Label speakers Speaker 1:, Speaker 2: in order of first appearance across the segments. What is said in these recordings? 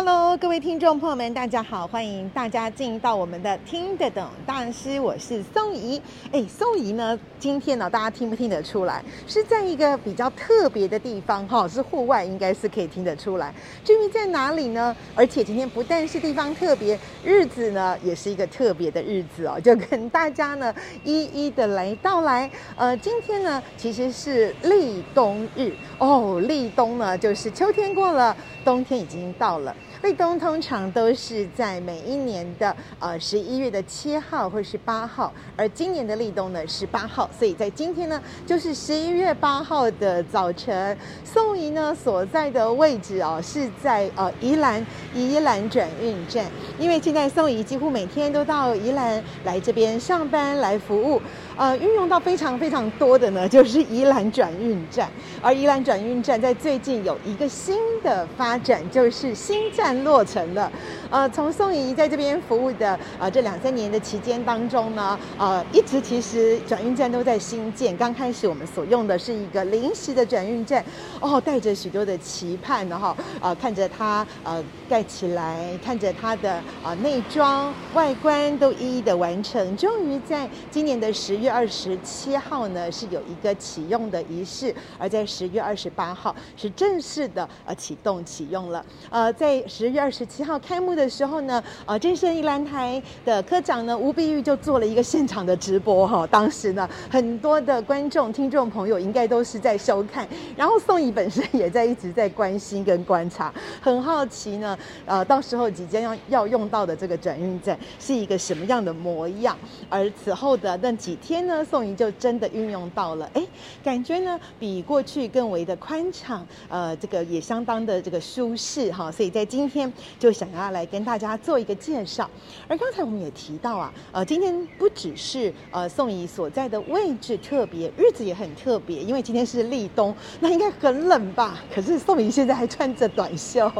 Speaker 1: Hello，各位听众朋友们，大家好，欢迎大家进到我们的听得懂大师，我是宋怡。哎，宋怡呢，今天呢，大家听不听得出来？是在一个比较特别的地方哈，是户外，应该是可以听得出来。至于在哪里呢？而且今天不但是地方特别，日子呢也是一个特别的日子哦，就跟大家呢一一的来到来。呃，今天呢其实是立冬日哦，立冬呢就是秋天过了，冬天已经到了。立冬通常都是在每一年的呃十一月的七号或是八号，而今年的立冬呢是八号，所以在今天呢就是十一月八号的早晨。宋怡呢所在的位置哦是在呃宜兰宜兰转运站，因为现在宋怡几乎每天都到宜兰来这边上班来服务。呃，运用到非常非常多的呢，就是宜兰转运站。而宜兰转运站在最近有一个新的发展，就是新站落成了。呃，从宋怡在这边服务的呃这两三年的期间当中呢，呃，一直其实转运站都在新建。刚开始我们所用的是一个临时的转运站，哦，带着许多的期盼，然后呃看着它呃盖起来，看着它的呃内装外观都一一的完成，终于在今年的十月。二十七号呢是有一个启用的仪式，而在十月二十八号是正式的呃启动启用了。呃，在十月二十七号开幕的时候呢，呃，正声宜兰台的科长呢吴碧玉就做了一个现场的直播哈、哦。当时呢，很多的观众听众朋友应该都是在收看，然后宋怡本身也在一直在关心跟观察，很好奇呢，呃，到时候即将要要用到的这个转运站是一个什么样的模样。而此后的那几天。天呢，宋怡就真的运用到了，哎，感觉呢比过去更为的宽敞，呃，这个也相当的这个舒适哈，所以在今天就想要来跟大家做一个介绍。而刚才我们也提到啊，呃，今天不只是呃宋怡所在的位置特别，日子也很特别，因为今天是立冬，那应该很冷吧？可是宋怡现在还穿着短袖，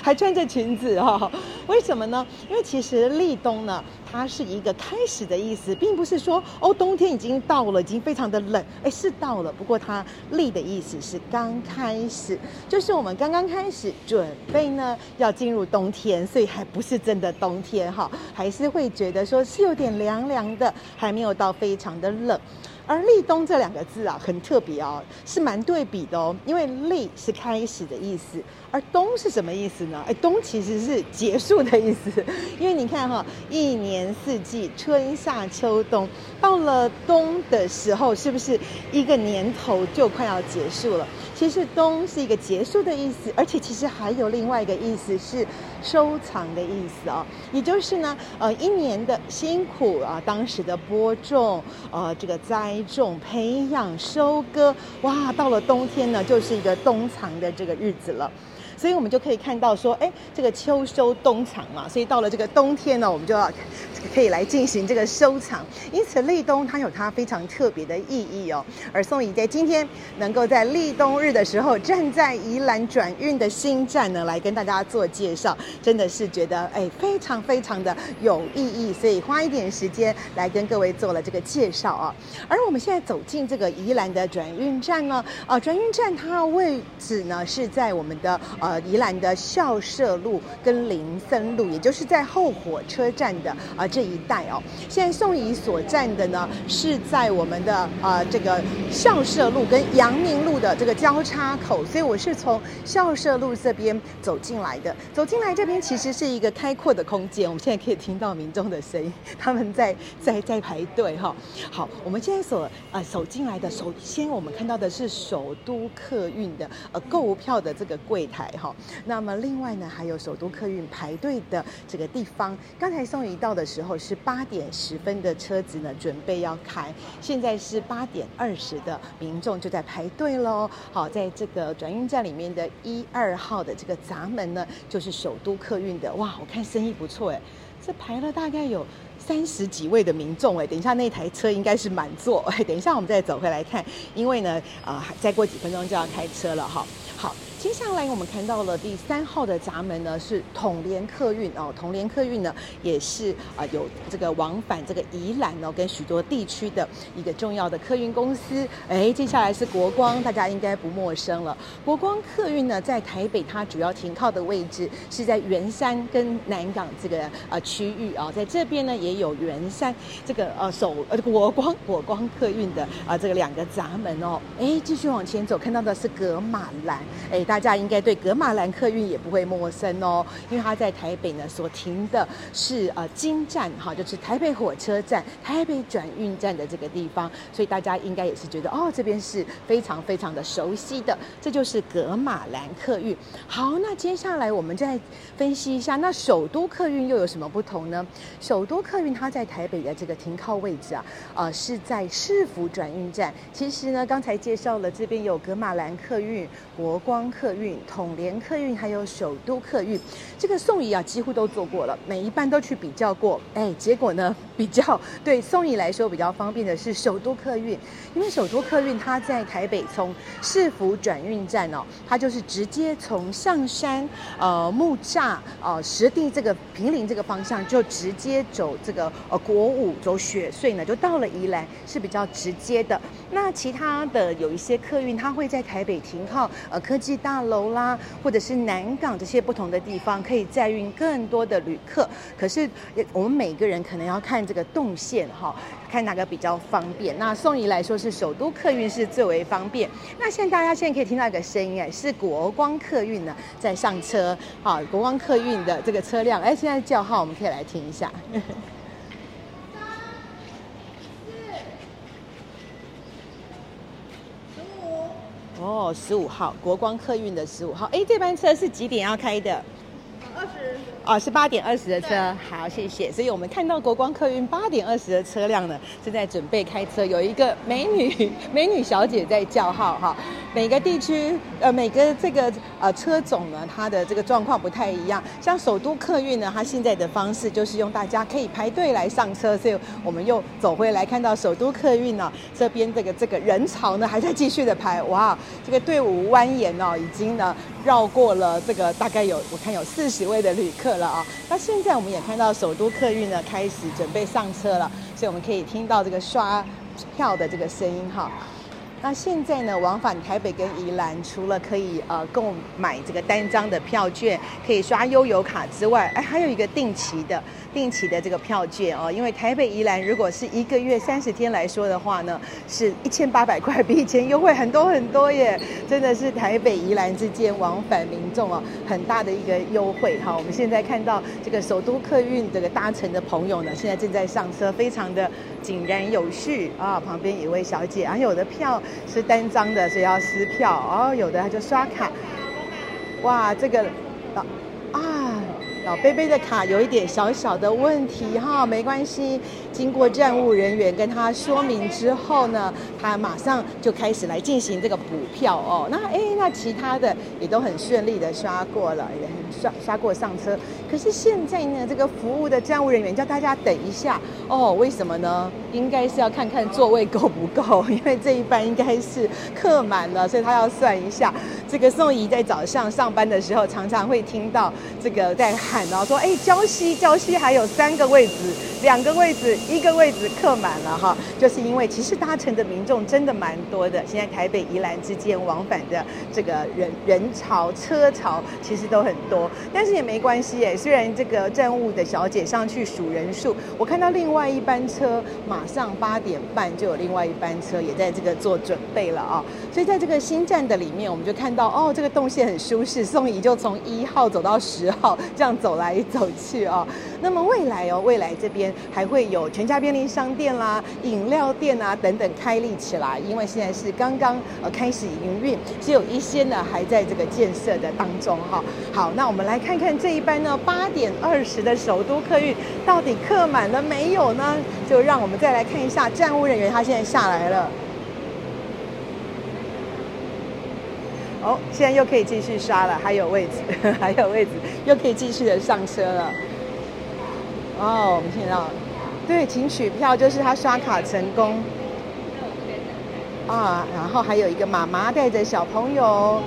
Speaker 1: 还穿着裙子哈，为什么呢？因为其实立冬呢，它是一个开始的意思，并不是说哦冬。天已经到了，已经非常的冷，哎，是到了。不过它“立”的意思是刚开始，就是我们刚刚开始准备呢，要进入冬天，所以还不是真的冬天哈，还是会觉得说是有点凉凉的，还没有到非常的冷。而“立冬”这两个字啊，很特别哦，是蛮对比的哦。因为“立”是开始的意思，而“冬”是什么意思呢？哎，“冬”其实是结束的意思。因为你看哈，一年四季，春夏秋冬，到了冬的时候，是不是一个年头就快要结束了？其实“冬”是一个结束的意思，而且其实还有另外一个意思是收藏的意思哦。也就是呢，呃，一年的辛苦啊，当时的播种，呃，这个栽。种、培养、收割，哇，到了冬天呢，就是一个冬藏的这个日子了。所以我们就可以看到说，哎，这个秋收冬藏嘛，所以到了这个冬天呢，我们就要可以来进行这个收藏。因此，立冬它有它非常特别的意义哦。而宋怡在今天能够在立冬日的时候，站在宜兰转运的新站呢，来跟大家做介绍，真的是觉得哎，非常非常的有意义。所以花一点时间来跟各位做了这个介绍啊。而我们现在走进这个宜兰的转运站呢，啊，转运站它的位置呢是在我们的呃。宜兰的校舍路跟林森路，也就是在后火车站的啊、这一带哦。现在宋怡所站的呢，是在我们的啊、呃、这个校舍路跟阳明路的这个交叉口，所以我是从校舍路这边走进来的。走进来这边其实是一个开阔的空间，我们现在可以听到民众的声音，他们在在在排队哈、哦。好，我们现在所啊、呃、走进来的，首先我们看到的是首都客运的呃购物票的这个柜台。好，那么另外呢，还有首都客运排队的这个地方。刚才宋怡到的时时候是八点十分的车子呢，准备要开，现在是八点二十的民众就在排队喽。好，在这个转运站里面的一二号的这个闸门呢，就是首都客运的。哇，我看生意不错哎，这排了大概有三十几位的民众哎，等一下那台车应该是满座，等一下我们再走回来看，因为呢，啊、呃，再过几分钟就要开车了哈。好。接下来我们看到了第三号的闸门呢，是统联客运哦。统联客运呢，也是啊有这个往返这个宜兰哦，跟许多地区的一个重要的客运公司。哎，接下来是国光，大家应该不陌生了。国光客运呢，在台北它主要停靠的位置是在圆山跟南港这个呃区域啊，在这边呢也有圆山这个呃首呃国光 国光客运的啊这个两个闸门哦。哎，继续往前走，看到的是格马兰哎。大家应该对格马兰客运也不会陌生哦，因为它在台北呢所停的是呃金站哈，就是台北火车站、台北转运站的这个地方，所以大家应该也是觉得哦，这边是非常非常的熟悉的，这就是格马兰客运。好，那接下来我们再分析一下，那首都客运又有什么不同呢？首都客运它在台北的这个停靠位置啊，呃是在市府转运站。其实呢，刚才介绍了这边有格马兰客运、国光客。客运、统联客运还有首都客运，这个宋怡啊几乎都做过了，每一班都去比较过，哎，结果呢比较对宋怡来说比较方便的是首都客运，因为首都客运它在台北从市府转运站哦，它就是直接从象山、呃木栅、呃石地这个平林这个方向就直接走这个呃国五走雪隧呢，就到了宜兰是比较直接的。那其他的有一些客运，它会在台北停靠呃科技大。大楼啦，或者是南港这些不同的地方，可以载运更多的旅客。可是，我们每个人可能要看这个动线哈，看哪个比较方便。那宋怡来说是首都客运是最为方便。那现在大家现在可以听到一个声音哎，是国光客运呢在上车。好，国光客运的这个车辆，哎，现在叫号，我们可以来听一下。哦，十五号国光客运的十五号，哎，这班车是几点要开的？二十。哦，是八点二十的车。好，谢谢。所以我们看到国光客运八点二十的车辆呢，正在准备开车，有一个美女 美女小姐在叫号哈。每个地区呃，每个这个呃车种呢，它的这个状况不太一样。像首都客运呢，它现在的方式就是用大家可以排队来上车，所以我们又走回来看到首都客运呢，这边这个这个人潮呢还在继续的排，哇，这个队伍蜿蜒哦，已经呢绕过了这个大概有我看有四十位的旅客了啊。那现在我们也看到首都客运呢开始准备上车了，所以我们可以听到这个刷票的这个声音哈。那现在呢，往返台北跟宜兰，除了可以呃购买这个单张的票券，可以刷悠游卡之外，哎，还有一个定期的定期的这个票券哦。因为台北宜兰如果是一个月三十天来说的话呢，是一千八百块，比以前优惠很多很多耶！真的是台北宜兰之间往返民众哦，很大的一个优惠哈。我们现在看到这个首都客运这个搭乘的朋友呢，现在正在上车，非常的井然有序啊。旁边有位小姐，啊有的票。是单张的，所以要撕票哦。有的他就刷卡。哇，这个老啊，老贝贝的卡有一点小小的问题哈，没关系。经过站务人员跟他说明之后呢，他马上就开始来进行这个补票哦。那哎，那其他的也都很顺利的刷过了，也很刷刷过上车。可是现在呢，这个服务的站务人员叫大家等一下哦。为什么呢？应该是要看看座位够不够，因为这一班应该是客满了，所以他要算一下。这个宋怡在早上上班的时候，常常会听到这个在喊哦，说哎，礁溪礁溪还有三个位置，两个位置。一个位置客满了哈，就是因为其实搭乘的民众真的蛮多的。现在台北宜兰之间往返的这个人人潮车潮其实都很多，但是也没关系哎。虽然这个站务的小姐上去数人数，我看到另外一班车马上八点半就有另外一班车也在这个做准备了啊。所以在这个新站的里面，我们就看到哦，这个动线很舒适。宋怡就从一号走到十号，这样走来走去哦。那么未来哦，未来这边还会有全家便利商店啦、饮料店啊等等开立起来，因为现在是刚刚呃开始营运，只有一些呢还在这个建设的当中哈。好，那我们来看看这一班呢八点二十的首都客运到底客满了没有呢？就让我们再来看一下站务人员，他现在下来了。哦，现在又可以继续刷了，还有位置，还有位置，又可以继续的上车了。哦，我们听到，对，请取票，就是他刷卡成功。啊，然后还有一个妈妈带着小朋友。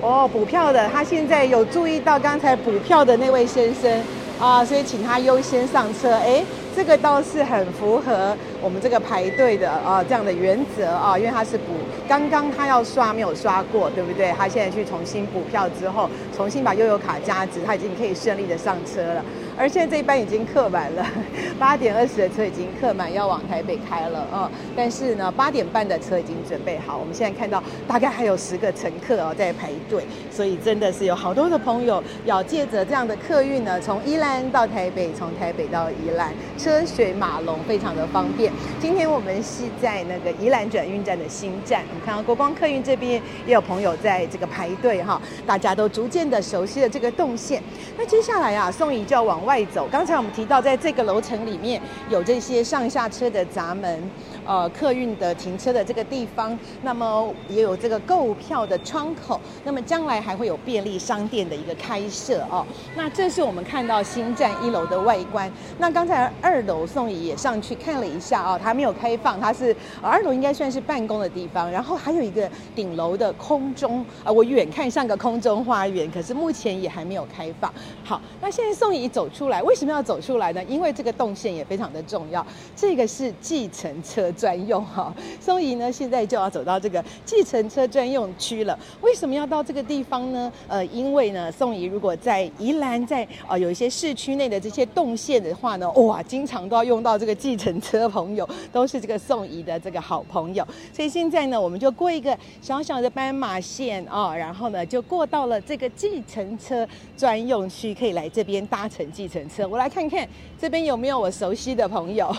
Speaker 1: 哦，补票的，他现在有注意到刚才补票的那位先生啊，所以请他优先上车。哎。这个倒是很符合我们这个排队的啊这样的原则啊，因为他是补，刚刚他要刷没有刷过，对不对？他现在去重新补票之后，重新把悠游卡加值，他已经可以顺利的上车了。而现在这一班已经客满了，八点二十的车已经客满，要往台北开了啊。但是呢，八点半的车已经准备好。我们现在看到大概还有十个乘客哦在排队，所以真的是有好多的朋友要借着这样的客运呢，从宜兰到台北，从台北到宜兰，车水马龙，非常的方便。今天我们是在那个宜兰转运站的新站，你看到国光客运这边也有朋友在这个排队哈，大家都逐渐的熟悉了这个动线。那接下来啊，宋怡就要往外走。刚才我们提到，在这个楼层里面有这些上下车的闸门。呃，客运的停车的这个地方，那么也有这个购票的窗口，那么将来还会有便利商店的一个开设哦。那这是我们看到新站一楼的外观。那刚才二楼宋怡也上去看了一下哦，它没有开放，它是二楼应该算是办公的地方，然后还有一个顶楼的空中啊，我远看像个空中花园，可是目前也还没有开放。好，那现在宋怡走出来，为什么要走出来呢？因为这个动线也非常的重要，这个是计程车。专用哈，宋怡呢现在就要走到这个计程车专用区了。为什么要到这个地方呢？呃，因为呢，宋怡如果在宜兰，在啊、呃、有一些市区内的这些动线的话呢，哇，经常都要用到这个计程车朋友，都是这个宋怡的这个好朋友。所以现在呢，我们就过一个小小的斑马线啊、然后呢就过到了这个计程车专用区，可以来这边搭乘计程车。我来看看这边有没有我熟悉的朋友。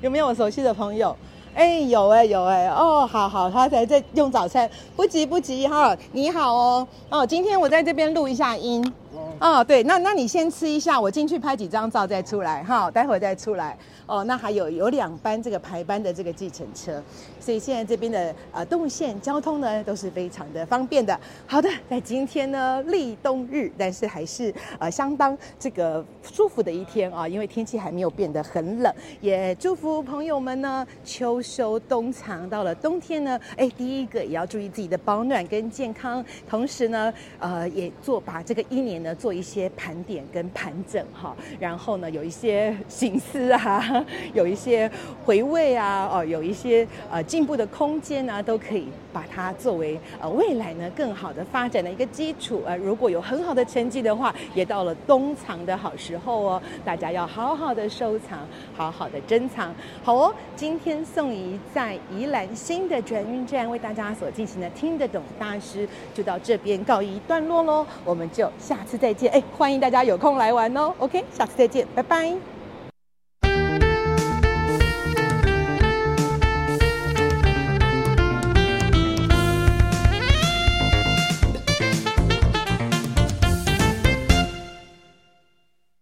Speaker 1: 有没有我熟悉的朋友？哎，有哎，有哎，哦，好好，他才在用早餐，不急不急哈，你好哦，哦，今天我在这边录一下音，哦，对，那那你先吃一下，我进去拍几张照再出来哈，待会再出来。哦，那还有有两班这个排班的这个计程车，所以现在这边的呃动线交通呢都是非常的方便的。好的，在今天呢立冬日，但是还是呃相当这个舒服的一天啊，因为天气还没有变得很冷，也祝福朋友们呢秋收冬藏，到了冬天呢，哎，第一个也要注意自己的保暖跟健康，同时呢，呃，也做把这个一年呢做一些盘点跟盘整哈，然后呢有一些醒思啊。有一些回味啊，哦，有一些呃进步的空间啊，都可以把它作为呃未来呢更好的发展的一个基础。呃，如果有很好的成绩的话，也到了冬藏的好时候哦，大家要好好的收藏，好好的珍藏。好哦，今天宋怡在宜兰新的转运站为大家所进行的听得懂大师，就到这边告一段落喽。我们就下次再见，哎，欢迎大家有空来玩哦。OK，下次再见，拜拜。